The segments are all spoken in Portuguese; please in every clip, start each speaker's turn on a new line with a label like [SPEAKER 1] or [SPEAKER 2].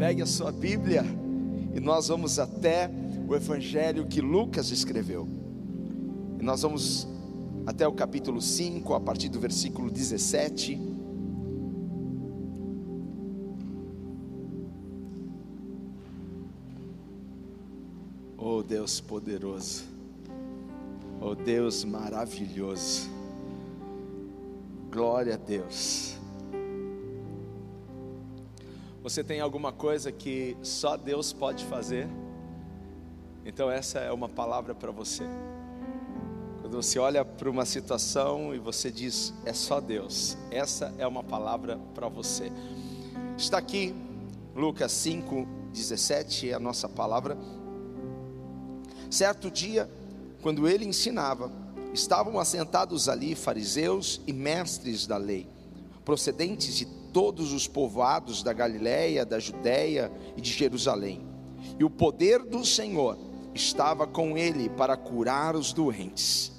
[SPEAKER 1] Pegue a sua Bíblia e nós vamos até o Evangelho que Lucas escreveu. E nós vamos até o capítulo 5, a partir do versículo 17. Oh Deus poderoso, oh Deus maravilhoso, glória a Deus. Você tem alguma coisa que só Deus pode fazer? Então, essa é uma palavra para você. Quando você olha para uma situação e você diz, é só Deus, essa é uma palavra para você. Está aqui, Lucas 5, 17, é a nossa palavra. Certo dia, quando ele ensinava, estavam assentados ali fariseus e mestres da lei, procedentes de todos os povoados da Galiléia, da Judéia e de Jerusalém. E o poder do Senhor estava com ele para curar os doentes.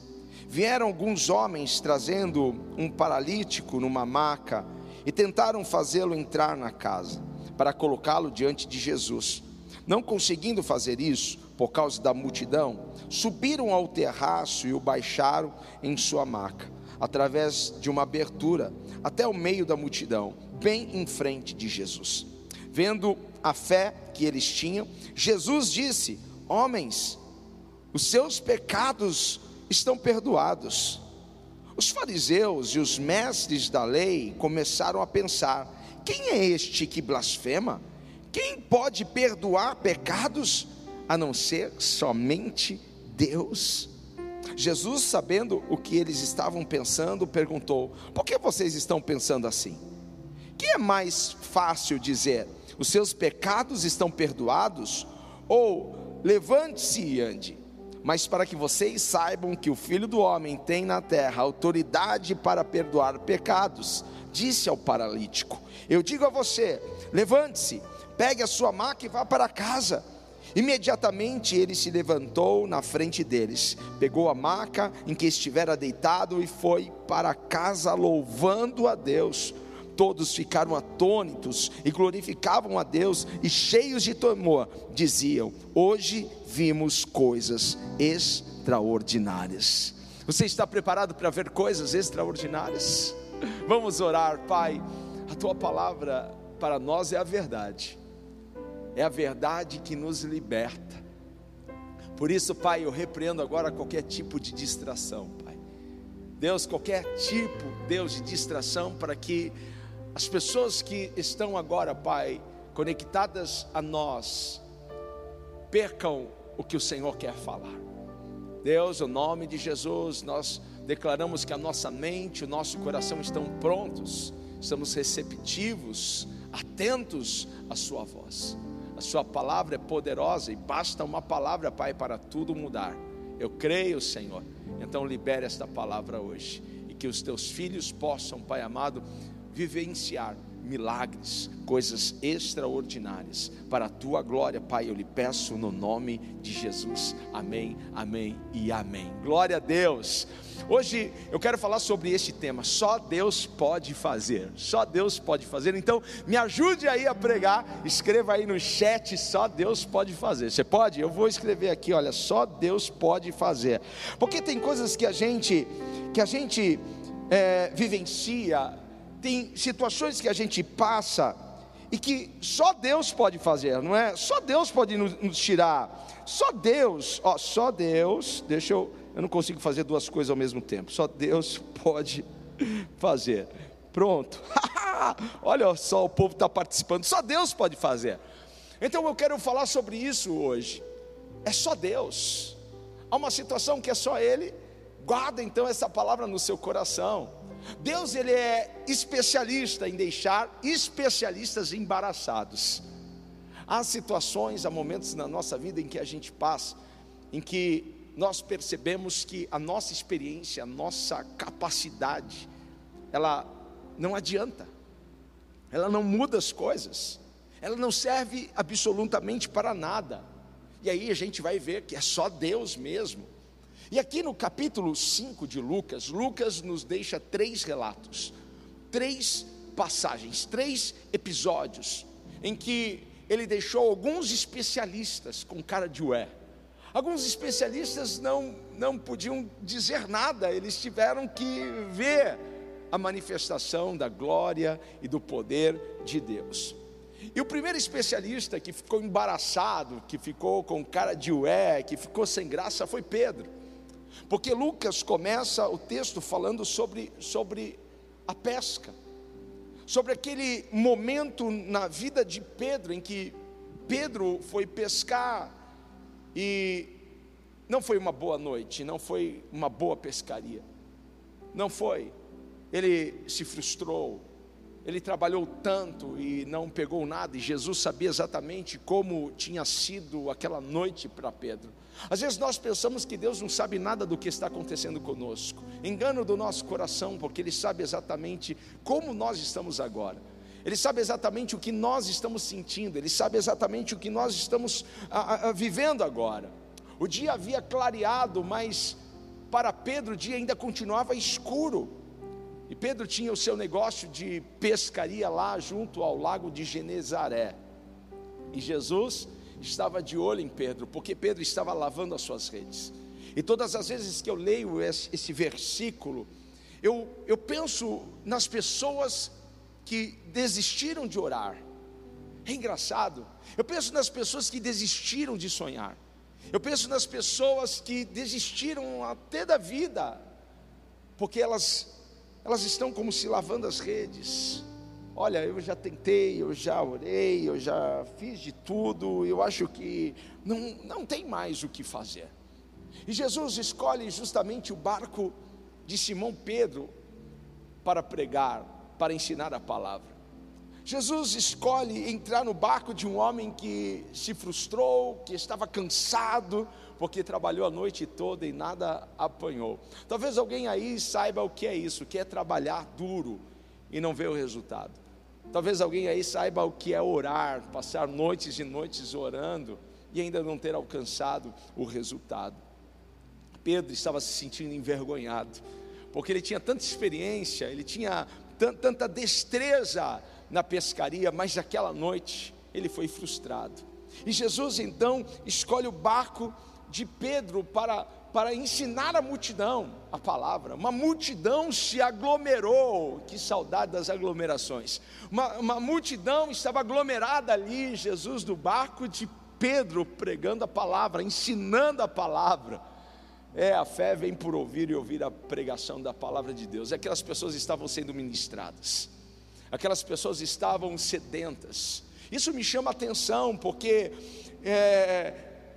[SPEAKER 1] Vieram alguns homens trazendo um paralítico numa maca e tentaram fazê-lo entrar na casa, para colocá-lo diante de Jesus. Não conseguindo fazer isso, por causa da multidão, subiram ao terraço e o baixaram em sua maca, através de uma abertura, até o meio da multidão, bem em frente de Jesus. Vendo a fé que eles tinham, Jesus disse: Homens, os seus pecados estão perdoados. Os fariseus e os mestres da lei começaram a pensar: quem é este que blasfema? Quem pode perdoar pecados a não ser somente Deus? Jesus, sabendo o que eles estavam pensando, perguntou: Por que vocês estão pensando assim? Que é mais fácil dizer: Os seus pecados estão perdoados? Ou levante-se e ande? Mas para que vocês saibam que o Filho do Homem tem na terra autoridade para perdoar pecados, disse ao paralítico: Eu digo a você: levante-se, pegue a sua maca e vá para casa. Imediatamente ele se levantou na frente deles, pegou a maca em que estivera deitado e foi para casa louvando a Deus. Todos ficaram atônitos e glorificavam a Deus e cheios de temor, diziam: Hoje vimos coisas extraordinárias. Você está preparado para ver coisas extraordinárias? Vamos orar, Pai. A tua palavra para nós é a verdade é a verdade que nos liberta. Por isso, Pai, eu repreendo agora qualquer tipo de distração, Pai. Deus, qualquer tipo, Deus, de distração para que as pessoas que estão agora, Pai, conectadas a nós, percam o que o Senhor quer falar. Deus, no nome de Jesus, nós declaramos que a nossa mente, o nosso coração estão prontos, estamos receptivos, atentos à Sua voz. A Sua palavra é poderosa e basta uma palavra, Pai, para tudo mudar. Eu creio, Senhor. Então libere esta palavra hoje e que os teus filhos possam, Pai amado, vivenciar milagres, coisas extraordinárias para a tua glória, Pai. Eu lhe peço no nome de Jesus. Amém, amém e amém. Glória a Deus. Hoje eu quero falar sobre este tema. Só Deus pode fazer. Só Deus pode fazer. Então, me ajude aí a pregar. Escreva aí no chat. Só Deus pode fazer. Você pode? Eu vou escrever aqui. Olha, só Deus pode fazer. Porque tem coisas que a gente que a gente é, vivencia tem situações que a gente passa e que só Deus pode fazer, não é? Só Deus pode nos, tirar. Só Deus, ó, só Deus, deixa eu, eu não consigo fazer duas coisas ao mesmo tempo. Só Deus pode fazer. Pronto. Olha só, o povo está participando. Só Deus pode fazer. Então eu quero falar sobre isso hoje. É só Deus. Há uma situação que é só Ele. Guarda então essa palavra no seu coração. Deus ele é especialista em deixar especialistas embaraçados. Há situações, há momentos na nossa vida em que a gente passa, em que nós percebemos que a nossa experiência, a nossa capacidade, ela não adianta, ela não muda as coisas, ela não serve absolutamente para nada. E aí a gente vai ver que é só Deus mesmo e aqui no capítulo 5 de Lucas, Lucas nos deixa três relatos, três passagens, três episódios, em que ele deixou alguns especialistas com cara de ué. Alguns especialistas não, não podiam dizer nada, eles tiveram que ver a manifestação da glória e do poder de Deus. E o primeiro especialista que ficou embaraçado, que ficou com cara de ué, que ficou sem graça, foi Pedro. Porque Lucas começa o texto falando sobre, sobre a pesca, sobre aquele momento na vida de Pedro em que Pedro foi pescar e não foi uma boa noite, não foi uma boa pescaria, não foi. Ele se frustrou, ele trabalhou tanto e não pegou nada, e Jesus sabia exatamente como tinha sido aquela noite para Pedro. Às vezes nós pensamos que Deus não sabe nada do que está acontecendo conosco, engano do nosso coração, porque Ele sabe exatamente como nós estamos agora. Ele sabe exatamente o que nós estamos sentindo, Ele sabe exatamente o que nós estamos a, a, vivendo agora. O dia havia clareado, mas para Pedro o dia ainda continuava escuro. E Pedro tinha o seu negócio de pescaria lá junto ao lago de Genezaré. E Jesus estava de olho em Pedro, porque Pedro estava lavando as suas redes. E todas as vezes que eu leio esse, esse versículo, eu, eu penso nas pessoas que desistiram de orar. É engraçado. Eu penso nas pessoas que desistiram de sonhar. Eu penso nas pessoas que desistiram até da vida, porque elas elas estão como se lavando as redes. Olha, eu já tentei, eu já orei, eu já fiz de tudo, eu acho que não, não tem mais o que fazer. E Jesus escolhe justamente o barco de Simão Pedro para pregar, para ensinar a palavra. Jesus escolhe entrar no barco de um homem que se frustrou, que estava cansado, porque trabalhou a noite toda e nada apanhou. Talvez alguém aí saiba o que é isso, que é trabalhar duro e não ver o resultado. Talvez alguém aí saiba o que é orar, passar noites e noites orando e ainda não ter alcançado o resultado. Pedro estava se sentindo envergonhado, porque ele tinha tanta experiência, ele tinha tanta destreza na pescaria, mas naquela noite ele foi frustrado. E Jesus então escolhe o barco de Pedro para, para ensinar a multidão a palavra. Uma multidão se aglomerou, que saudade das aglomerações. Uma, uma multidão estava aglomerada ali, Jesus do barco de Pedro pregando a palavra, ensinando a palavra. É, a fé vem por ouvir e ouvir a pregação da palavra de Deus. Aquelas pessoas estavam sendo ministradas, aquelas pessoas estavam sedentas. Isso me chama atenção, porque é,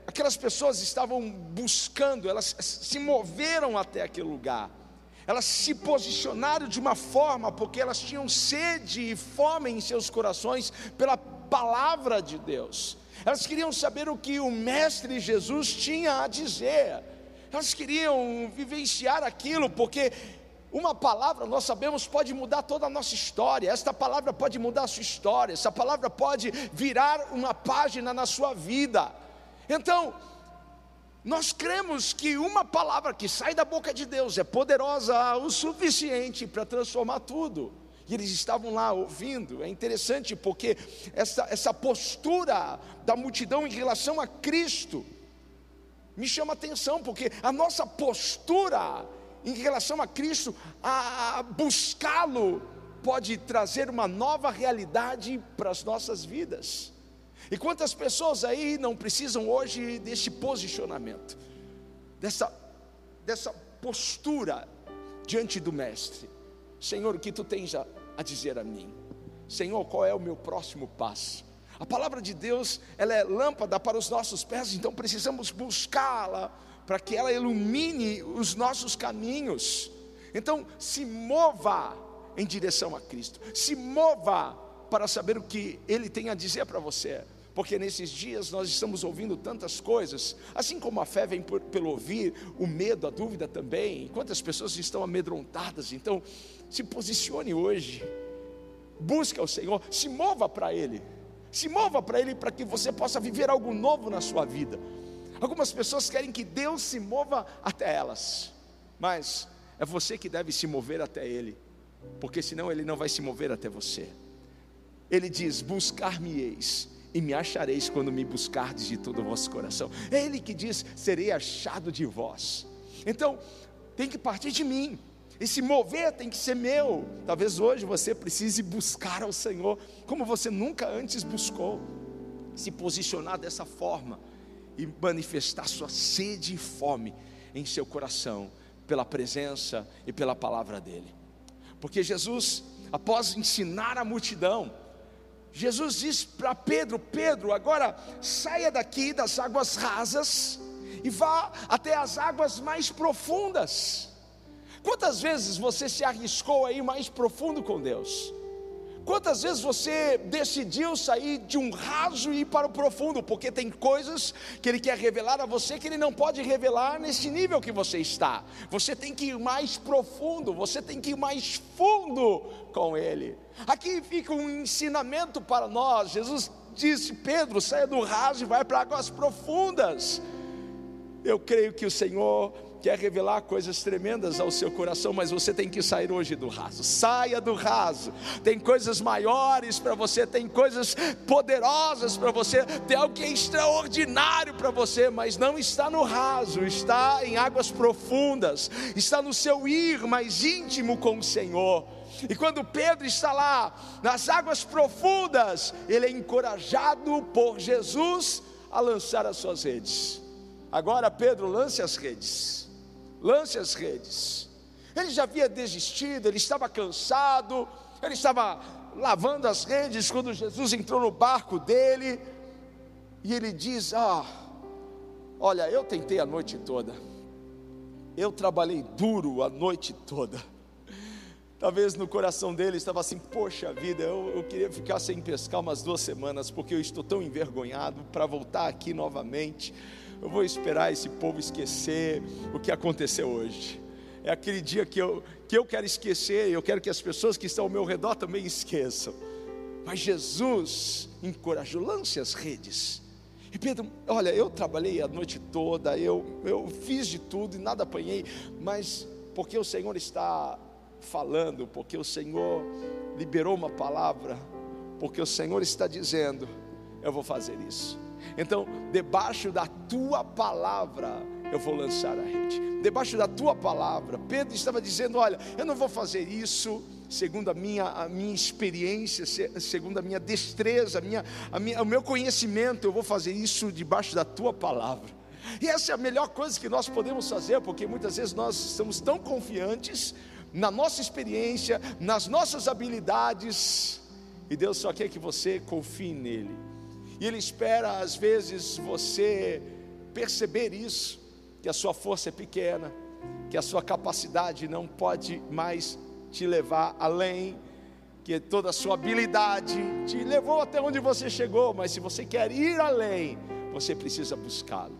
[SPEAKER 1] aquelas pessoas estavam buscando, elas se moveram até aquele lugar, elas se posicionaram de uma forma, porque elas tinham sede e fome em seus corações pela palavra de Deus, elas queriam saber o que o Mestre Jesus tinha a dizer, elas queriam vivenciar aquilo, porque uma palavra, nós sabemos, pode mudar toda a nossa história. Esta palavra pode mudar a sua história. Essa palavra pode virar uma página na sua vida. Então, nós cremos que uma palavra que sai da boca de Deus é poderosa o suficiente para transformar tudo. E eles estavam lá ouvindo. É interessante porque essa, essa postura da multidão em relação a Cristo me chama atenção, porque a nossa postura em relação a Cristo, a buscá-lo, pode trazer uma nova realidade para as nossas vidas. E quantas pessoas aí não precisam hoje desse posicionamento, dessa, dessa postura diante do Mestre? Senhor, o que tu tens a, a dizer a mim? Senhor, qual é o meu próximo passo? A palavra de Deus, ela é lâmpada para os nossos pés, então precisamos buscá-la para que ela ilumine os nossos caminhos. Então, se mova em direção a Cristo, se mova para saber o que Ele tem a dizer para você porque nesses dias nós estamos ouvindo tantas coisas, assim como a fé vem por, pelo ouvir, o medo, a dúvida também. Quantas pessoas estão amedrontadas? Então, se posicione hoje, busque o Senhor, se mova para Ele, se mova para Ele para que você possa viver algo novo na sua vida. Algumas pessoas querem que Deus se mova até elas, mas é você que deve se mover até Ele, porque senão Ele não vai se mover até você. Ele diz: Buscar-me-eis e me achareis quando me buscardes de todo o vosso coração. É Ele que diz: serei achado de vós. Então, tem que partir de mim. Esse mover tem que ser meu. Talvez hoje você precise buscar ao Senhor como você nunca antes buscou. Se posicionar dessa forma e manifestar sua sede e fome em seu coração pela presença e pela palavra dele. Porque Jesus, após ensinar a multidão, Jesus disse para Pedro: Pedro, agora saia daqui das águas rasas e vá até as águas mais profundas. Quantas vezes você se arriscou aí mais profundo com Deus? Quantas vezes você decidiu sair de um raso e ir para o profundo? Porque tem coisas que Ele quer revelar a você que Ele não pode revelar nesse nível que você está. Você tem que ir mais profundo, você tem que ir mais fundo com Ele. Aqui fica um ensinamento para nós. Jesus disse: Pedro, saia do raso e vai para águas profundas. Eu creio que o Senhor quer revelar coisas tremendas ao seu coração, mas você tem que sair hoje do raso. Saia do raso. Tem coisas maiores para você, tem coisas poderosas para você, tem algo que é extraordinário para você, mas não está no raso, está em águas profundas, está no seu ir mais íntimo com o Senhor. E quando Pedro está lá, nas águas profundas, ele é encorajado por Jesus a lançar as suas redes. Agora, Pedro, lance as redes lance as redes. Ele já havia desistido, ele estava cansado, ele estava lavando as redes quando Jesus entrou no barco dele, e ele diz: Ah, olha, eu tentei a noite toda, eu trabalhei duro a noite toda. Talvez no coração dele estava assim: Poxa vida, eu, eu queria ficar sem pescar umas duas semanas, porque eu estou tão envergonhado para voltar aqui novamente eu vou esperar esse povo esquecer o que aconteceu hoje. É aquele dia que eu, que eu quero esquecer, eu quero que as pessoas que estão ao meu redor também esqueçam. Mas Jesus encorajou, lance as redes. E Pedro, olha, eu trabalhei a noite toda, eu, eu fiz de tudo e nada apanhei, mas porque o Senhor está falando, porque o Senhor liberou uma palavra, porque o Senhor está dizendo, eu vou fazer isso. Então, debaixo da tua palavra, eu vou lançar a rede. Debaixo da tua palavra, Pedro estava dizendo: Olha, eu não vou fazer isso segundo a minha, a minha experiência, segundo a minha destreza, a minha, a minha, o meu conhecimento, eu vou fazer isso debaixo da tua palavra. E essa é a melhor coisa que nós podemos fazer, porque muitas vezes nós estamos tão confiantes na nossa experiência, nas nossas habilidades, e Deus só quer que você confie nele. E Ele espera, às vezes, você perceber isso, que a sua força é pequena, que a sua capacidade não pode mais te levar além, que toda a sua habilidade te levou até onde você chegou, mas se você quer ir além, você precisa buscá-lo.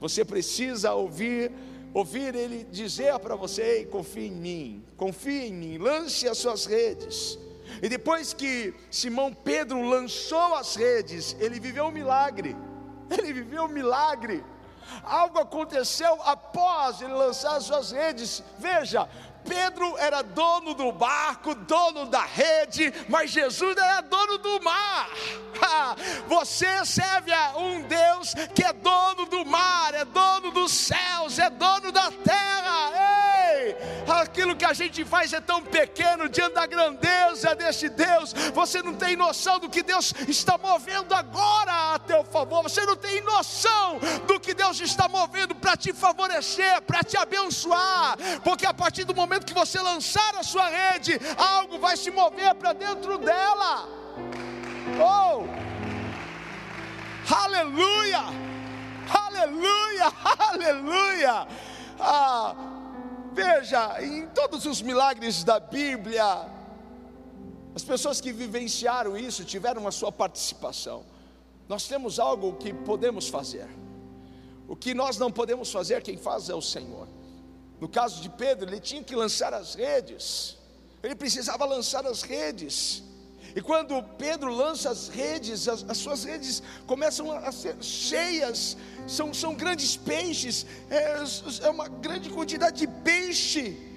[SPEAKER 1] Você precisa ouvir ouvir ele dizer para você: confie em mim, confie em mim, lance as suas redes. E depois que Simão Pedro lançou as redes, ele viveu um milagre. Ele viveu um milagre. Algo aconteceu após ele lançar as suas redes. Veja, Pedro era dono do barco, dono da rede, mas Jesus era dono do mar. Você serve a um Deus que é dono do mar, é dono dos céus, é dono da terra. Ei, aquilo que a gente faz é tão pequeno diante da grandeza desse Deus. Você não tem noção do que Deus está movendo agora a teu favor. Você não tem noção do que Deus está movendo para te favorecer, para te abençoar, porque a partir do momento que você lançar a sua rede, algo vai se mover para dentro dela. Oh! Aleluia! Aleluia! Aleluia! Ah, veja, em todos os milagres da Bíblia, as pessoas que vivenciaram isso tiveram a sua participação. Nós temos algo que podemos fazer. O que nós não podemos fazer, quem faz é o Senhor. No caso de Pedro, ele tinha que lançar as redes, ele precisava lançar as redes. E quando Pedro lança as redes, as, as suas redes começam a ser cheias, são, são grandes peixes, é, é uma grande quantidade de peixe.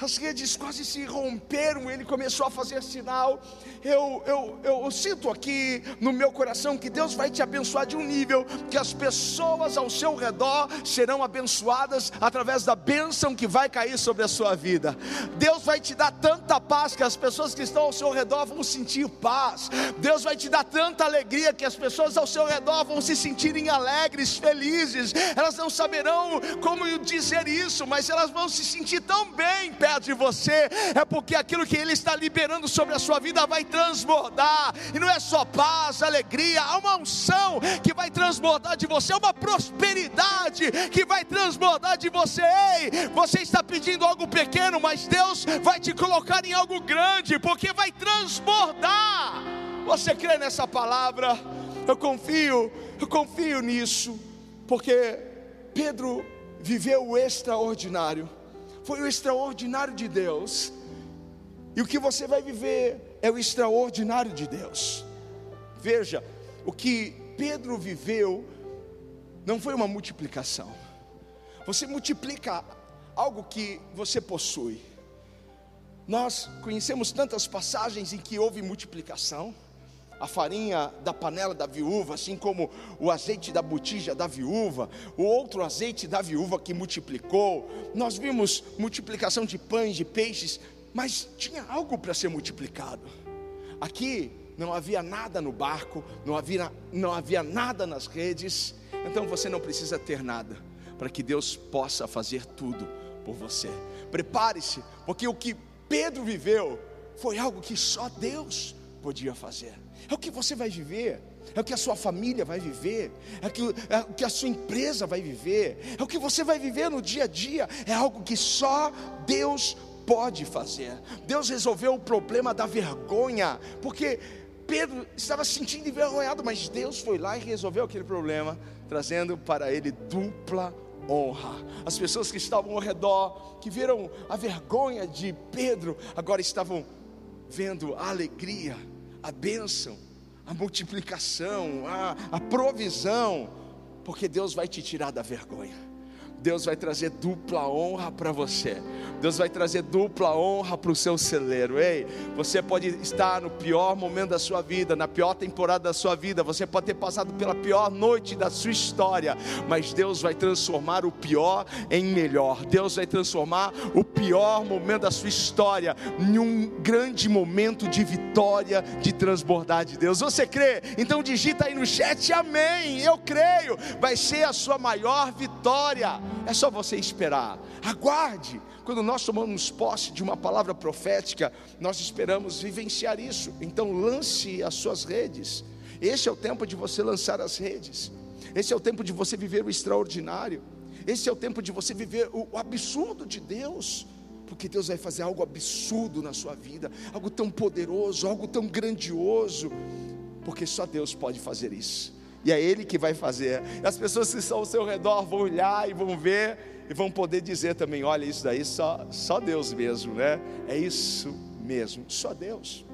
[SPEAKER 1] As redes quase se romperam, ele começou a fazer sinal. Eu, eu, eu sinto aqui no meu coração que Deus vai te abençoar de um nível que as pessoas ao seu redor serão abençoadas através da bênção que vai cair sobre a sua vida. Deus vai te dar tanta paz que as pessoas que estão ao seu redor vão sentir paz. Deus vai te dar tanta alegria que as pessoas ao seu redor vão se sentirem alegres, felizes. Elas não saberão como dizer isso, mas elas vão se sentir tão bem perto de você, é porque aquilo que Ele está liberando sobre a sua vida vai transbordar, e não é só paz, alegria, há uma unção que vai transbordar de você, uma prosperidade que vai transbordar de você. Ei, você está pedindo algo pequeno, mas Deus vai te colocar em algo grande, porque vai transbordar. Você crê nessa palavra? Eu confio, eu confio nisso, porque Pedro viveu o extraordinário foi o extraordinário de Deus. E o que você vai viver é o extraordinário de Deus. Veja, o que Pedro viveu não foi uma multiplicação. Você multiplica algo que você possui. Nós conhecemos tantas passagens em que houve multiplicação a farinha da panela da viúva, assim como o azeite da botija da viúva, o outro azeite da viúva que multiplicou. Nós vimos multiplicação de pães, de peixes, mas tinha algo para ser multiplicado. Aqui não havia nada no barco, não havia, não havia nada nas redes, então você não precisa ter nada para que Deus possa fazer tudo por você. Prepare-se, porque o que Pedro viveu foi algo que só Deus podia fazer é o que você vai viver, é o que a sua família vai viver, é o, que, é o que a sua empresa vai viver, é o que você vai viver no dia a dia, é algo que só Deus pode fazer. Deus resolveu o problema da vergonha, porque Pedro estava se sentindo envergonhado, mas Deus foi lá e resolveu aquele problema, trazendo para ele dupla honra. As pessoas que estavam ao redor, que viram a vergonha de Pedro, agora estavam vendo a alegria a bênção, a multiplicação, a, a provisão, porque Deus vai te tirar da vergonha. Deus vai trazer dupla honra para você. Deus vai trazer dupla honra para o seu celeiro. Ei, você pode estar no pior momento da sua vida, na pior temporada da sua vida, você pode ter passado pela pior noite da sua história, mas Deus vai transformar o pior em melhor. Deus vai transformar o pior momento da sua história em um grande momento de vitória, de transbordar de Deus. Você crê? Então digita aí no chat amém. Eu creio. Vai ser a sua maior vitória. É só você esperar. Aguarde. Quando nós tomamos posse de uma palavra profética, nós esperamos vivenciar isso. Então lance as suas redes. Esse é o tempo de você lançar as redes. Esse é o tempo de você viver o extraordinário. Esse é o tempo de você viver o absurdo de Deus. Porque Deus vai fazer algo absurdo na sua vida, algo tão poderoso, algo tão grandioso. Porque só Deus pode fazer isso e é Ele que vai fazer. As pessoas que estão ao seu redor vão olhar e vão ver e vão poder dizer também: olha, isso daí só, só Deus mesmo, né? É isso mesmo, só Deus.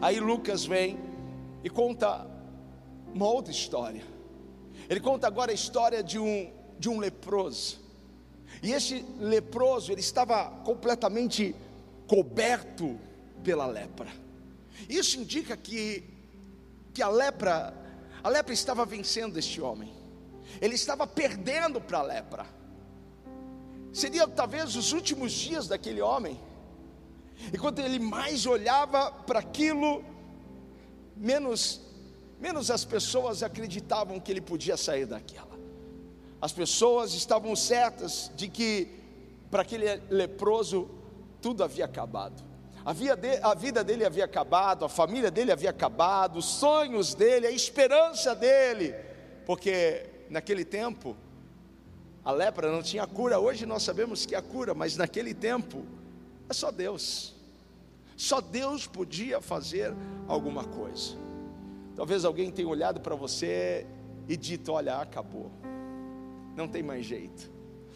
[SPEAKER 1] Aí Lucas vem e conta uma outra história. Ele conta agora a história de um, de um leproso. E esse leproso, ele estava completamente coberto pela lepra. Isso indica que, que a lepra a lepra estava vencendo este homem, ele estava perdendo para a lepra. Seria talvez os últimos dias daquele homem. E quando ele mais olhava para aquilo, menos, menos as pessoas acreditavam que ele podia sair daquela. As pessoas estavam certas de que para aquele leproso tudo havia acabado. A vida, dele, a vida dele havia acabado, a família dele havia acabado, os sonhos dele, a esperança dele, porque naquele tempo a lepra não tinha cura. Hoje nós sabemos que há cura, mas naquele tempo é só Deus. Só Deus podia fazer alguma coisa. Talvez alguém tenha olhado para você e dito: Olha, acabou, não tem mais jeito,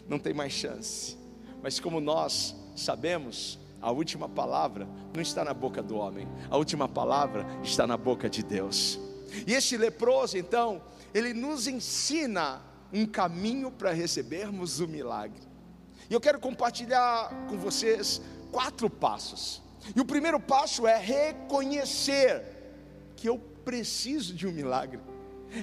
[SPEAKER 1] não tem mais chance. Mas como nós sabemos, a última palavra não está na boca do homem, a última palavra está na boca de Deus. E este leproso, então, ele nos ensina um caminho para recebermos o milagre. E eu quero compartilhar com vocês quatro passos. E o primeiro passo é reconhecer que eu preciso de um milagre,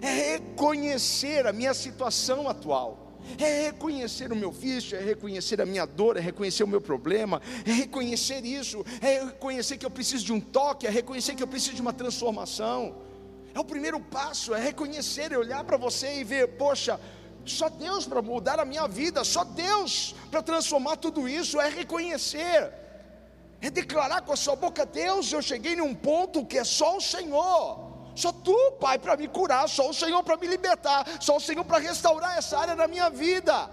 [SPEAKER 1] é reconhecer a minha situação atual é reconhecer o meu vício, é reconhecer a minha dor, é reconhecer o meu problema, é reconhecer isso, é reconhecer que eu preciso de um toque, é reconhecer que eu preciso de uma transformação. É o primeiro passo, é reconhecer, é olhar para você e ver, poxa, só Deus para mudar a minha vida, só Deus para transformar tudo isso, é reconhecer, é declarar com a sua boca: Deus, eu cheguei num ponto que é só o Senhor. Só tu, Pai, para me curar, só o Senhor para me libertar, só o Senhor para restaurar essa área da minha vida.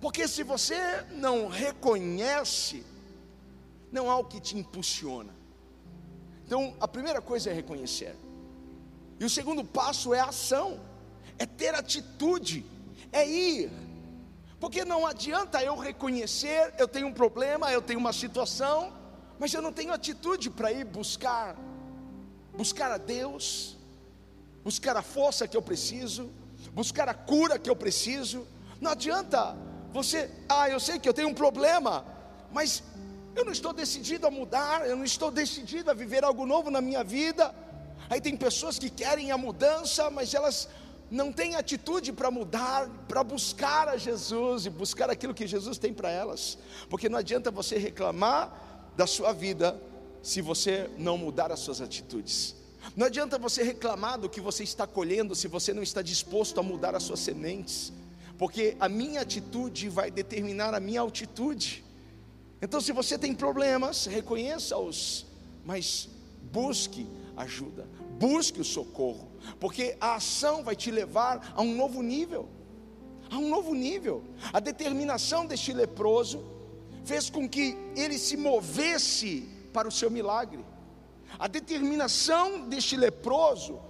[SPEAKER 1] Porque se você não reconhece, não há o que te impulsiona. Então, a primeira coisa é reconhecer. E o segundo passo é ação, é ter atitude, é ir. Porque não adianta eu reconhecer, eu tenho um problema, eu tenho uma situação, mas eu não tenho atitude para ir buscar buscar a Deus, buscar a força que eu preciso, buscar a cura que eu preciso. Não adianta você, ah, eu sei que eu tenho um problema, mas eu não estou decidido a mudar, eu não estou decidido a viver algo novo na minha vida. Aí tem pessoas que querem a mudança, mas elas não têm atitude para mudar, para buscar a Jesus e buscar aquilo que Jesus tem para elas, porque não adianta você reclamar da sua vida se você não mudar as suas atitudes. Não adianta você reclamar do que você está colhendo se você não está disposto a mudar as suas sementes, porque a minha atitude vai determinar a minha altitude. Então, se você tem problemas, reconheça-os, mas busque ajuda, busque o socorro, porque a ação vai te levar a um novo nível. A um novo nível. A determinação deste leproso fez com que ele se movesse para o seu milagre. A determinação deste leproso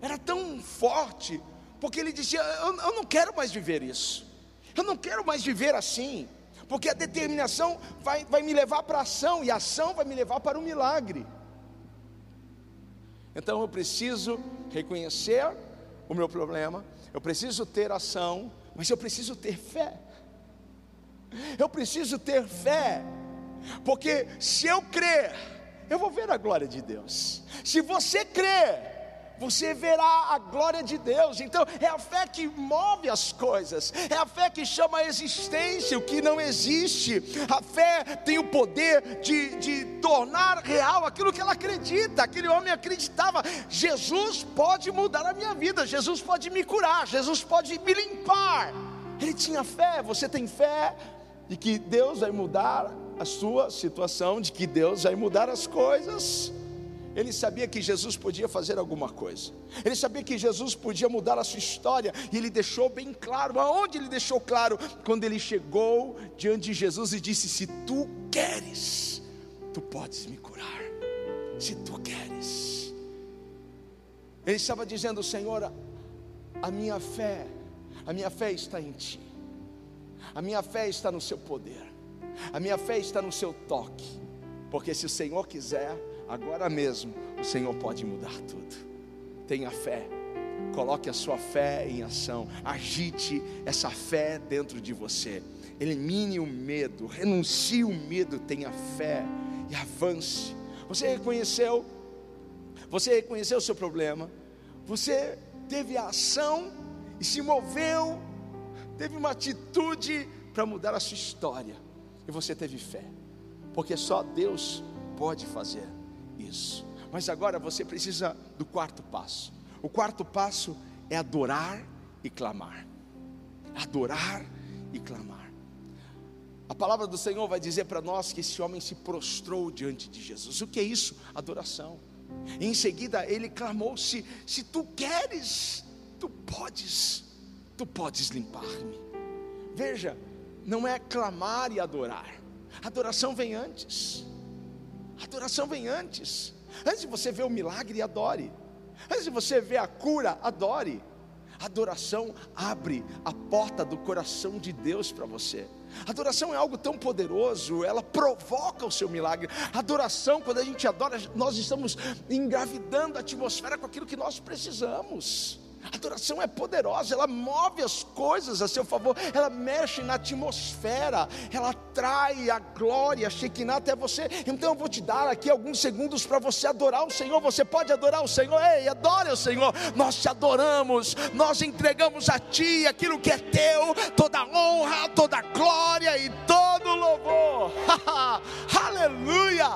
[SPEAKER 1] era tão forte, porque ele dizia: eu, eu não quero mais viver isso, eu não quero mais viver assim, porque a determinação vai, vai me levar para a ação, e a ação vai me levar para o milagre. Então eu preciso reconhecer o meu problema, eu preciso ter ação, mas eu preciso ter fé. Eu preciso ter fé porque se eu crer, eu vou ver a glória de Deus. Se você crer, você verá a glória de Deus. Então, é a fé que move as coisas, é a fé que chama a existência o que não existe. A fé tem o poder de, de tornar real aquilo que ela acredita. Aquele homem acreditava: Jesus pode mudar a minha vida, Jesus pode me curar, Jesus pode me limpar. Ele tinha fé, você tem fé de que Deus vai mudar a sua situação, de que Deus vai mudar as coisas. Ele sabia que Jesus podia fazer alguma coisa. Ele sabia que Jesus podia mudar a sua história. E ele deixou bem claro. Aonde ele deixou claro? Quando ele chegou diante de Jesus e disse: Se tu queres, tu podes me curar. Se tu queres. Ele estava dizendo: Senhor, a minha fé, a minha fé está em Ti. A minha fé está no Seu poder. A minha fé está no seu toque, porque se o Senhor quiser, agora mesmo, o Senhor pode mudar tudo. Tenha fé, coloque a sua fé em ação, agite essa fé dentro de você, elimine o medo, renuncie o medo, tenha fé e avance. Você reconheceu, você reconheceu o seu problema, você teve a ação e se moveu, teve uma atitude para mudar a sua história e você teve fé, porque só Deus pode fazer isso. Mas agora você precisa do quarto passo. O quarto passo é adorar e clamar. Adorar e clamar. A palavra do Senhor vai dizer para nós que esse homem se prostrou diante de Jesus. O que é isso? Adoração. E em seguida ele clamou: se, se tu queres, tu podes, tu podes limpar-me. Veja, não é clamar e adorar. Adoração vem antes. Adoração vem antes. Antes de você ver o milagre, adore. Antes de você ver a cura, adore. Adoração abre a porta do coração de Deus para você. Adoração é algo tão poderoso, ela provoca o seu milagre. Adoração, quando a gente adora, nós estamos engravidando a atmosfera com aquilo que nós precisamos. Adoração é poderosa, ela move as coisas a seu favor, ela mexe na atmosfera, ela atrai a glória, a Shekinah até você. Então eu vou te dar aqui alguns segundos para você adorar o Senhor. Você pode adorar o Senhor, ei, adore o Senhor. Nós te adoramos, nós entregamos a Ti aquilo que é teu, toda honra, toda glória e todo louvor. Aleluia!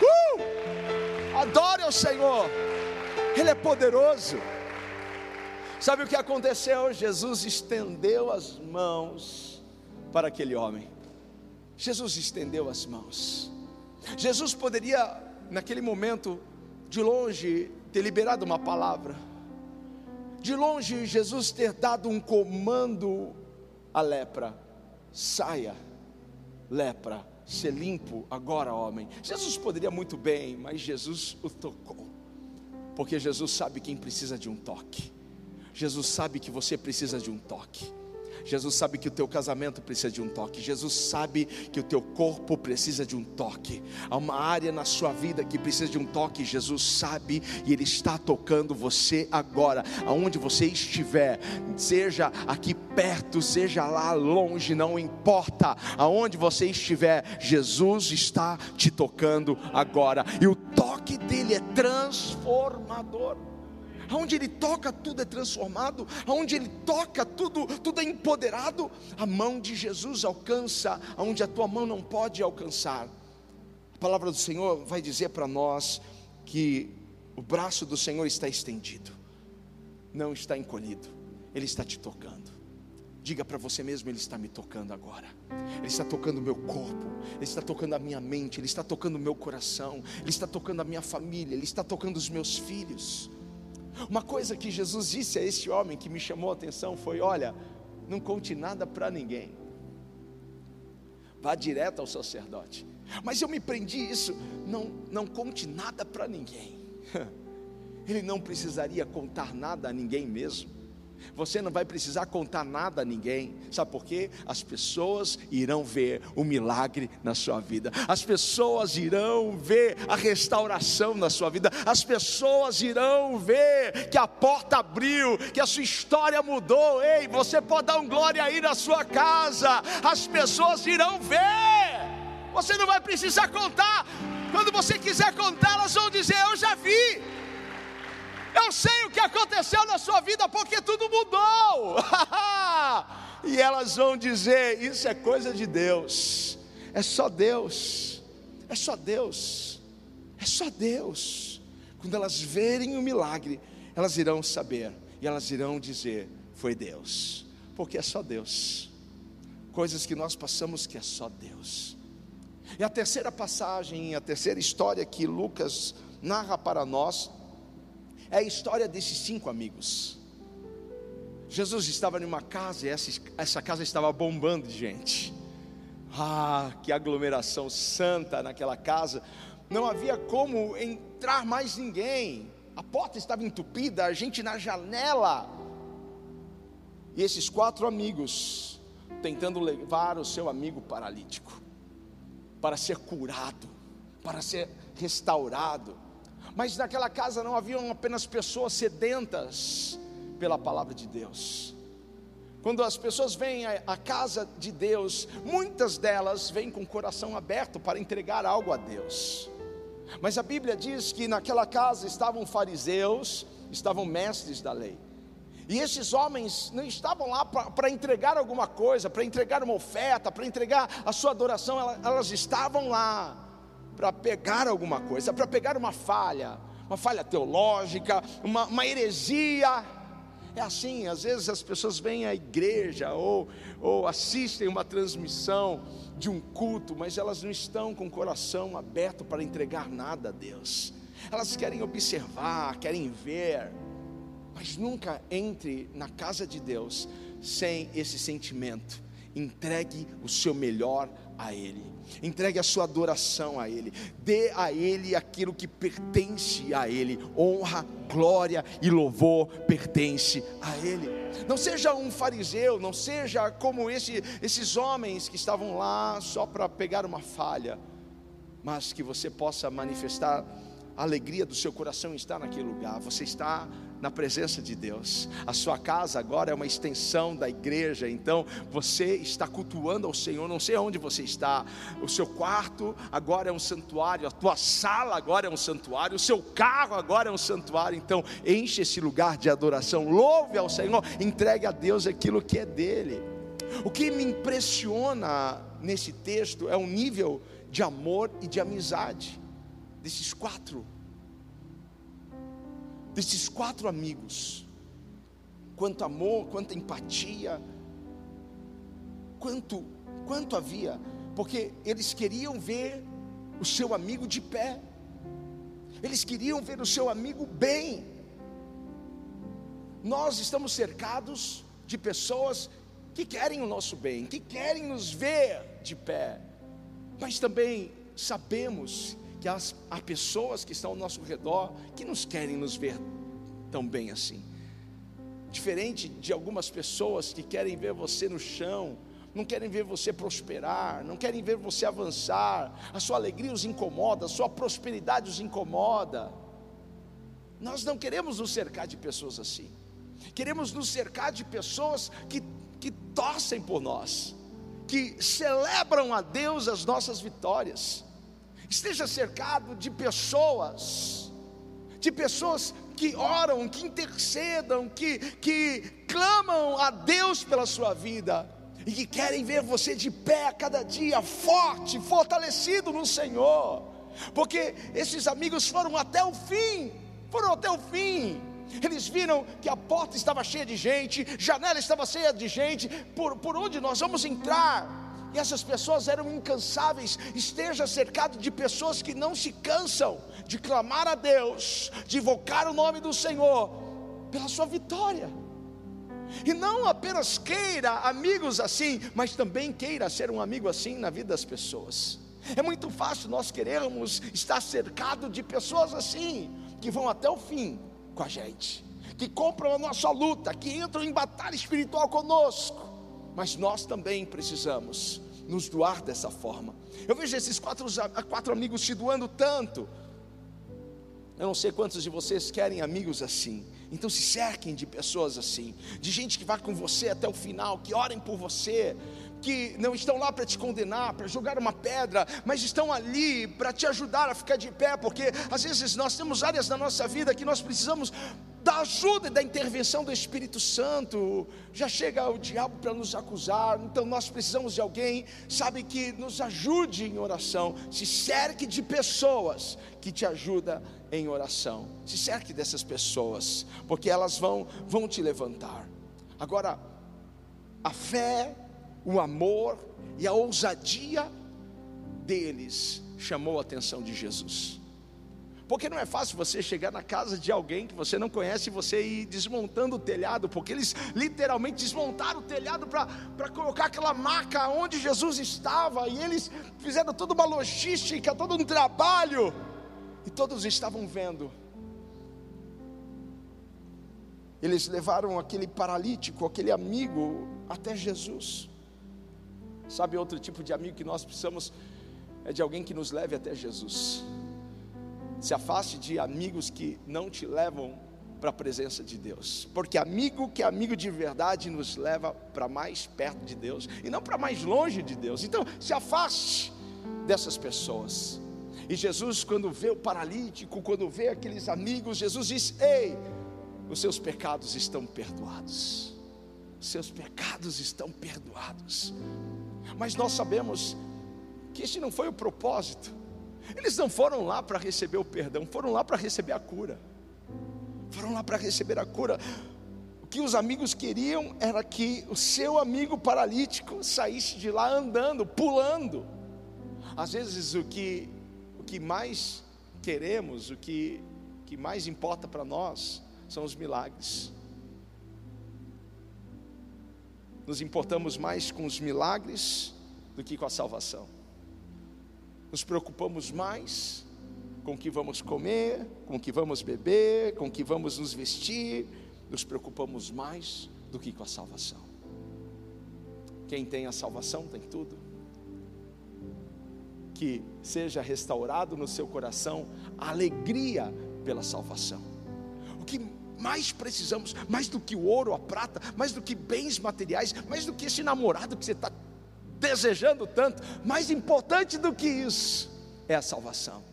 [SPEAKER 1] Uh! Adore o Senhor, Ele é poderoso. Sabe o que aconteceu? Jesus estendeu as mãos para aquele homem. Jesus estendeu as mãos. Jesus poderia, naquele momento, de longe, ter liberado uma palavra. De longe, Jesus ter dado um comando à lepra: saia, lepra, ser limpo agora, homem. Jesus poderia muito bem, mas Jesus o tocou, porque Jesus sabe quem precisa de um toque. Jesus sabe que você precisa de um toque. Jesus sabe que o teu casamento precisa de um toque. Jesus sabe que o teu corpo precisa de um toque. Há uma área na sua vida que precisa de um toque. Jesus sabe e Ele está tocando você agora, aonde você estiver, seja aqui perto, seja lá longe, não importa. Aonde você estiver, Jesus está te tocando agora. E o toque dele é transformador. Aonde ele toca, tudo é transformado. Aonde ele toca, tudo, tudo é empoderado. A mão de Jesus alcança aonde a tua mão não pode alcançar. A palavra do Senhor vai dizer para nós que o braço do Senhor está estendido, não está encolhido, Ele está te tocando. Diga para você mesmo: Ele está me tocando agora. Ele está tocando o meu corpo, Ele está tocando a minha mente, Ele está tocando o meu coração, Ele está tocando a minha família, Ele está tocando os meus filhos. Uma coisa que Jesus disse a esse homem que me chamou a atenção foi: Olha, não conte nada para ninguém, vá direto ao sacerdote. Mas eu me prendi isso, não, não conte nada para ninguém. Ele não precisaria contar nada a ninguém mesmo. Você não vai precisar contar nada a ninguém, sabe por quê? As pessoas irão ver o milagre na sua vida, as pessoas irão ver a restauração na sua vida, as pessoas irão ver que a porta abriu, que a sua história mudou. Ei, você pode dar um glória aí na sua casa, as pessoas irão ver, você não vai precisar contar, quando você quiser contar, elas vão dizer: Eu já vi. Eu sei o que aconteceu na sua vida porque tudo mudou. e elas vão dizer: Isso é coisa de Deus. É só Deus. É só Deus. É só Deus. Quando elas verem o milagre, elas irão saber e elas irão dizer: Foi Deus. Porque é só Deus. Coisas que nós passamos que é só Deus. E a terceira passagem, a terceira história que Lucas narra para nós, é a história desses cinco amigos. Jesus estava em uma casa e essa, essa casa estava bombando de gente. Ah, que aglomeração santa naquela casa. Não havia como entrar mais ninguém. A porta estava entupida, a gente na janela. E esses quatro amigos tentando levar o seu amigo paralítico para ser curado, para ser restaurado. Mas naquela casa não haviam apenas pessoas sedentas pela palavra de Deus. Quando as pessoas vêm à casa de Deus, muitas delas vêm com o coração aberto para entregar algo a Deus. Mas a Bíblia diz que naquela casa estavam fariseus, estavam mestres da lei. E esses homens não estavam lá para entregar alguma coisa, para entregar uma oferta, para entregar a sua adoração, elas, elas estavam lá para pegar alguma coisa, para pegar uma falha, uma falha teológica, uma, uma heresia. É assim, às vezes as pessoas vêm à igreja ou, ou assistem uma transmissão de um culto, mas elas não estão com o coração aberto para entregar nada a Deus. Elas querem observar, querem ver, mas nunca entre na casa de Deus sem esse sentimento. Entregue o seu melhor a Ele. Entregue a sua adoração a Ele, dê a Ele aquilo que pertence a Ele, honra, glória e louvor pertence a Ele. Não seja um fariseu, não seja como esse, esses homens que estavam lá só para pegar uma falha, mas que você possa manifestar a alegria do seu coração está naquele lugar, você está na presença de Deus. A sua casa agora é uma extensão da igreja, então você está cultuando ao Senhor, não sei onde você está. O seu quarto agora é um santuário, a tua sala agora é um santuário, o seu carro agora é um santuário. Então enche esse lugar de adoração, louve ao Senhor, entregue a Deus aquilo que é dele. O que me impressiona nesse texto é o nível de amor e de amizade desses quatro, desses quatro amigos. Quanto amor, quanta empatia, quanto, quanto havia, porque eles queriam ver o seu amigo de pé, eles queriam ver o seu amigo bem. Nós estamos cercados de pessoas que querem o nosso bem, que querem nos ver de pé, mas também sabemos que as, há pessoas que estão ao nosso redor que nos querem nos ver tão bem assim. Diferente de algumas pessoas que querem ver você no chão, não querem ver você prosperar, não querem ver você avançar, a sua alegria os incomoda, a sua prosperidade os incomoda. Nós não queremos nos cercar de pessoas assim, queremos nos cercar de pessoas que, que torcem por nós, que celebram a Deus as nossas vitórias esteja cercado de pessoas, de pessoas que oram, que intercedam, que, que clamam a Deus pela sua vida e que querem ver você de pé a cada dia, forte, fortalecido no Senhor, porque esses amigos foram até o fim, foram até o fim. Eles viram que a porta estava cheia de gente, janela estava cheia de gente, por, por onde nós vamos entrar? E essas pessoas eram incansáveis. Esteja cercado de pessoas que não se cansam de clamar a Deus, de invocar o nome do Senhor pela sua vitória. E não apenas queira amigos assim, mas também queira ser um amigo assim na vida das pessoas. É muito fácil nós querermos estar cercado de pessoas assim, que vão até o fim com a gente, que compram a nossa luta, que entram em batalha espiritual conosco. Mas nós também precisamos nos doar dessa forma. Eu vejo esses quatro, quatro amigos se doando tanto. Eu não sei quantos de vocês querem amigos assim. Então se cerquem de pessoas assim, de gente que vai com você até o final, que orem por você, que não estão lá para te condenar, para jogar uma pedra, mas estão ali para te ajudar a ficar de pé, porque às vezes nós temos áreas da nossa vida que nós precisamos da ajuda e da intervenção do Espírito Santo. Já chega o diabo para nos acusar, então nós precisamos de alguém, sabe, que nos ajude em oração. Se cerque de pessoas que te ajudam em oração. Se cerque dessas pessoas, porque elas vão, vão te levantar. Agora, a fé, o amor e a ousadia deles chamou a atenção de Jesus. Porque não é fácil você chegar na casa de alguém que você não conhece e você ir desmontando o telhado, porque eles literalmente desmontaram o telhado para colocar aquela maca onde Jesus estava, e eles fizeram toda uma logística, todo um trabalho, e todos estavam vendo. Eles levaram aquele paralítico, aquele amigo, até Jesus. Sabe outro tipo de amigo que nós precisamos? É de alguém que nos leve até Jesus. Se afaste de amigos que não te levam para a presença de Deus, porque amigo que é amigo de verdade nos leva para mais perto de Deus e não para mais longe de Deus. Então, se afaste dessas pessoas. E Jesus, quando vê o paralítico, quando vê aqueles amigos, Jesus diz: Ei, os seus pecados estão perdoados. Os seus pecados estão perdoados. Mas nós sabemos que esse não foi o propósito eles não foram lá para receber o perdão, foram lá para receber a cura. Foram lá para receber a cura. O que os amigos queriam era que o seu amigo paralítico saísse de lá andando, pulando. Às vezes o que, o que mais queremos, o que, que mais importa para nós são os milagres. Nos importamos mais com os milagres do que com a salvação nos preocupamos mais com o que vamos comer, com o que vamos beber, com o que vamos nos vestir, nos preocupamos mais do que com a salvação. Quem tem a salvação tem tudo. que seja restaurado no seu coração a alegria pela salvação. O que mais precisamos, mais do que o ouro, a prata, mais do que bens materiais, mais do que esse namorado que você está desejando tanto, mais importante do que isso é a salvação,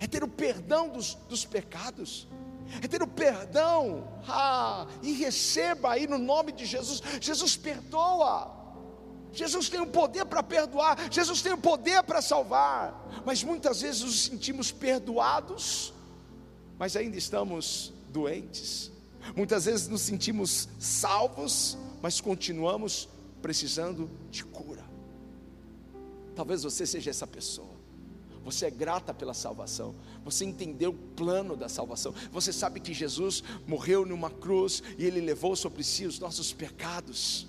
[SPEAKER 1] é ter o perdão dos, dos pecados, é ter o perdão, ah, e receba aí no nome de Jesus, Jesus perdoa, Jesus tem o poder para perdoar, Jesus tem o poder para salvar, mas muitas vezes nos sentimos perdoados, mas ainda estamos doentes, muitas vezes nos sentimos salvos, mas continuamos precisando de cura. Talvez você seja essa pessoa. Você é grata pela salvação. Você entendeu o plano da salvação. Você sabe que Jesus morreu numa cruz e ele levou sobre si os nossos pecados.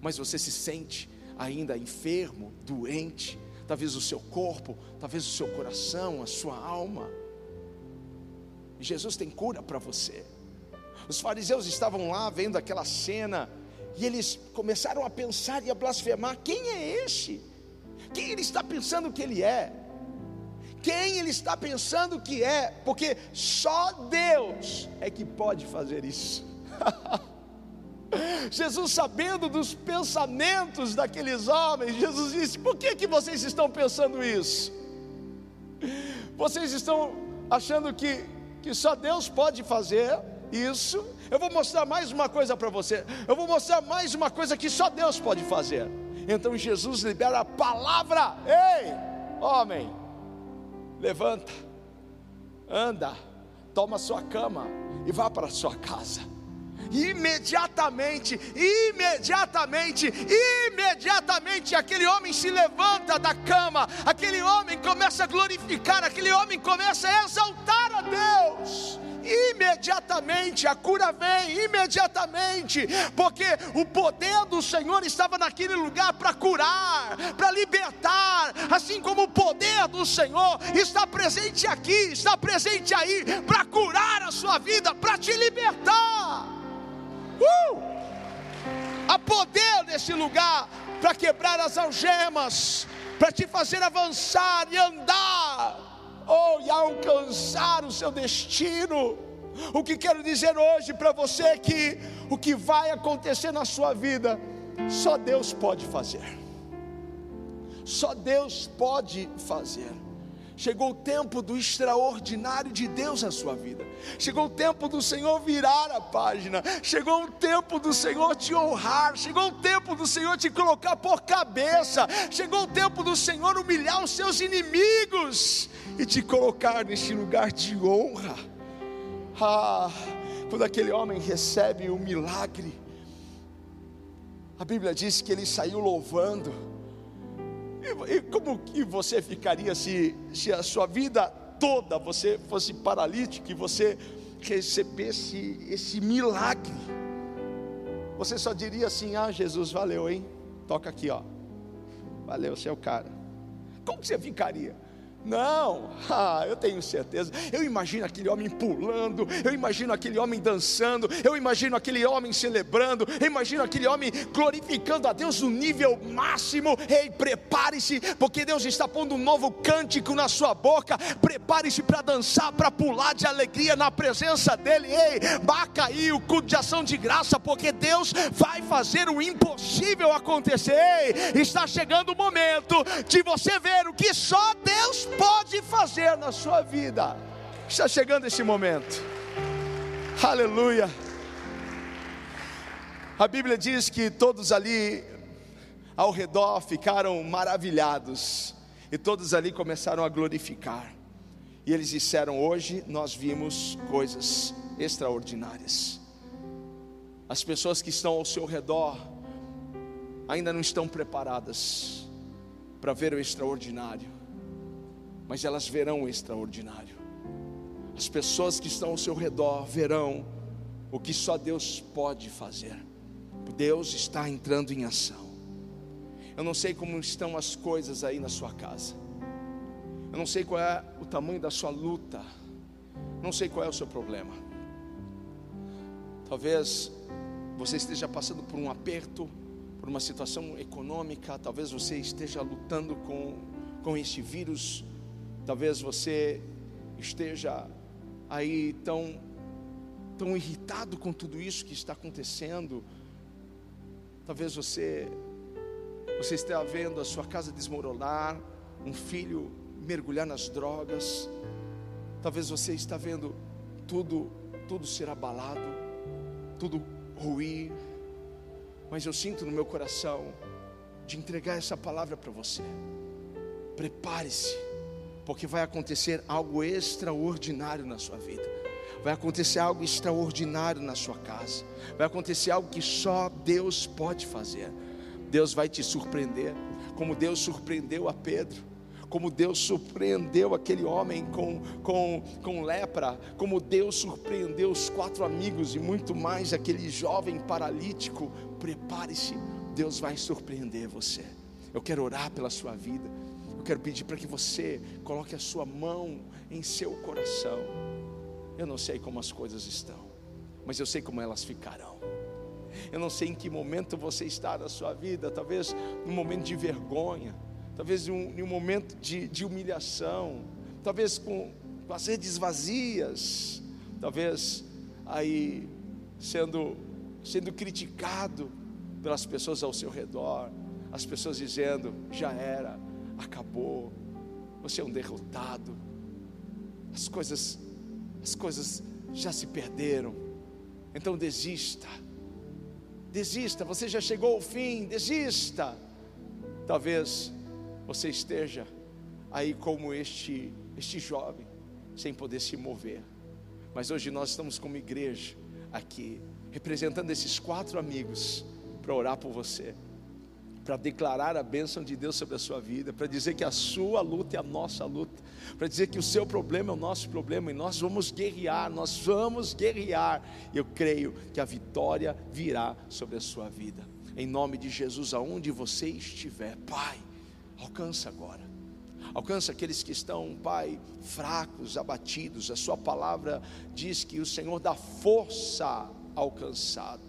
[SPEAKER 1] Mas você se sente ainda enfermo, doente, talvez o seu corpo, talvez o seu coração, a sua alma. Jesus tem cura para você. Os fariseus estavam lá vendo aquela cena e eles começaram a pensar e a blasfemar: quem é este? Quem ele está pensando que ele é? Quem ele está pensando que é? Porque só Deus é que pode fazer isso. Jesus, sabendo dos pensamentos daqueles homens, Jesus disse: Por que, que vocês estão pensando isso? Vocês estão achando que, que só Deus pode fazer isso? Eu vou mostrar mais uma coisa para você. Eu vou mostrar mais uma coisa que só Deus pode fazer. Então Jesus libera a palavra: Ei, homem, levanta, anda, toma sua cama e vá para sua casa imediatamente, imediatamente, imediatamente aquele homem se levanta da cama, aquele homem começa a glorificar, aquele homem começa a exaltar a Deus imediatamente, a cura vem imediatamente, porque o poder do Senhor estava naquele lugar para curar, para libertar, assim como o poder do Senhor está presente aqui, está presente aí, para curar a sua vida, para te libertar. Uh! Há poder nesse lugar para quebrar as algemas, para te fazer avançar e andar, ou alcançar o seu destino. O que quero dizer hoje para você é que o que vai acontecer na sua vida, só Deus pode fazer. Só Deus pode fazer. Chegou o tempo do extraordinário de Deus na sua vida. Chegou o tempo do Senhor virar a página. Chegou o tempo do Senhor te honrar. Chegou o tempo do Senhor te colocar por cabeça. Chegou o tempo do Senhor humilhar os seus inimigos e te colocar neste lugar de honra. Ah, quando aquele homem recebe o milagre, a Bíblia diz que ele saiu louvando e, e como que você ficaria se, se a sua vida toda você fosse paralítico e você recebesse esse milagre? Você só diria assim: Ah, Jesus, valeu, hein? Toca aqui, ó. Valeu, você é o cara. Como você ficaria? Não, ah, eu tenho certeza. Eu imagino aquele homem pulando, eu imagino aquele homem dançando, eu imagino aquele homem celebrando, eu imagino aquele homem glorificando a Deus no nível máximo. Ei, prepare-se, porque Deus está pondo um novo cântico na sua boca. Prepare-se para dançar, para pular de alegria na presença dEle. Ei, baca aí o culto de ação de graça, porque Deus vai fazer o impossível acontecer. Ei, está chegando o momento de você ver o que só Deus pode fazer na sua vida. Está chegando esse momento. Aleluia. A Bíblia diz que todos ali ao redor ficaram maravilhados, e todos ali começaram a glorificar. E eles disseram: Hoje nós vimos coisas extraordinárias. As pessoas que estão ao seu redor ainda não estão preparadas para ver o extraordinário mas elas verão o extraordinário. As pessoas que estão ao seu redor verão o que só Deus pode fazer. Deus está entrando em ação. Eu não sei como estão as coisas aí na sua casa. Eu não sei qual é o tamanho da sua luta. Não sei qual é o seu problema. Talvez você esteja passando por um aperto, por uma situação econômica, talvez você esteja lutando com com este vírus. Talvez você esteja aí tão, tão irritado com tudo isso que está acontecendo. Talvez você, você esteja vendo a sua casa desmoronar, um filho mergulhar nas drogas. Talvez você está vendo tudo, tudo ser abalado, tudo ruir. Mas eu sinto no meu coração de entregar essa palavra para você. Prepare-se, porque vai acontecer algo extraordinário na sua vida. Vai acontecer algo extraordinário na sua casa. Vai acontecer algo que só Deus pode fazer. Deus vai te surpreender, como Deus surpreendeu a Pedro como Deus surpreendeu aquele homem com, com, com lepra, como Deus surpreendeu os quatro amigos e muito mais aquele jovem paralítico. Prepare-se, Deus vai surpreender você. Eu quero orar pela sua vida. Eu quero pedir para que você coloque a sua mão em seu coração. Eu não sei como as coisas estão, mas eu sei como elas ficarão. Eu não sei em que momento você está na sua vida, talvez num momento de vergonha, talvez um, em um momento de, de, humilhação, talvez com, com as redes vazias, talvez aí sendo, sendo criticado pelas pessoas ao seu redor, as pessoas dizendo: já era, acabou, você é um derrotado, as coisas, as coisas já se perderam, então desista, desista, você já chegou ao fim, desista. Talvez você esteja aí como este, este jovem, sem poder se mover. Mas hoje nós estamos como igreja aqui, representando esses quatro amigos, para orar por você, para declarar a bênção de Deus sobre a sua vida, para dizer que a sua luta é a nossa luta, para dizer que o seu problema é o nosso problema e nós vamos guerrear, nós vamos guerrear. Eu creio que a vitória virá sobre a sua vida. Em nome de Jesus, aonde você estiver, Pai Alcança agora. Alcança aqueles que estão, Pai, fracos, abatidos. A Sua palavra diz que o Senhor dá força ao cansado.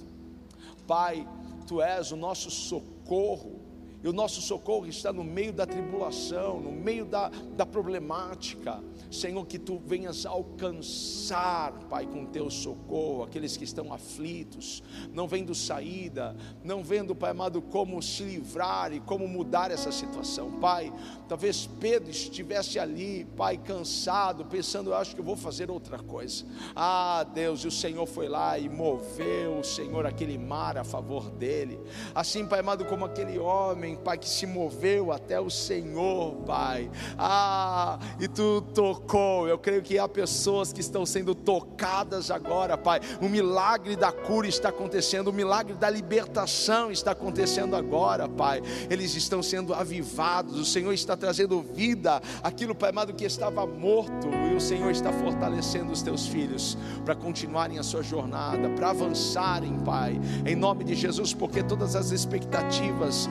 [SPEAKER 1] Pai, Tu és o nosso socorro. E o nosso socorro está no meio da tribulação, no meio da, da problemática. Senhor, que tu venhas alcançar, Pai, com teu socorro, aqueles que estão aflitos, não vendo saída, não vendo, Pai amado, como se livrar e como mudar essa situação. Pai, talvez Pedro estivesse ali, Pai, cansado, pensando, eu acho que eu vou fazer outra coisa. Ah, Deus, e o Senhor foi lá e moveu Senhor aquele mar a favor dele. Assim, Pai amado, como aquele homem, Pai, que se moveu até o Senhor, Pai. Ah, e tu tocou. Eu creio que há pessoas que estão sendo tocadas agora, Pai. O milagre da cura está acontecendo, o milagre da libertação está acontecendo agora, Pai. Eles estão sendo avivados. O Senhor está trazendo vida aquilo, Pai amado, que estava morto. E o Senhor está fortalecendo os teus filhos para continuarem a sua jornada, para avançarem, Pai. Em nome de Jesus, porque todas as expectativas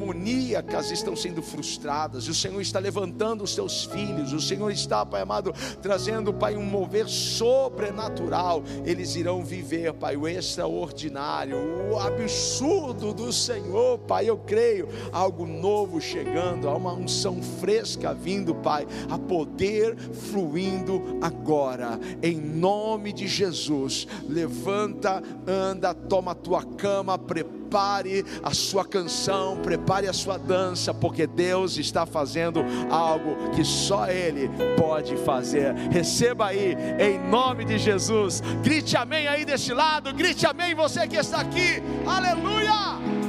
[SPEAKER 1] demoníacas estão sendo frustradas. O Senhor está levantando os teus filhos. O Senhor está Pai amado, trazendo, Pai, um mover sobrenatural. Eles irão viver, Pai, o extraordinário, o absurdo do Senhor, Pai. Eu creio, algo novo chegando, há uma unção fresca vindo, Pai, a poder fluindo agora, em nome de Jesus. Levanta, anda, toma a tua cama, prepara prepare a sua canção, prepare a sua dança, porque Deus está fazendo algo que só Ele pode fazer. Receba aí, em nome de Jesus. Grite amém aí deste lado, grite amém você que está aqui. Aleluia!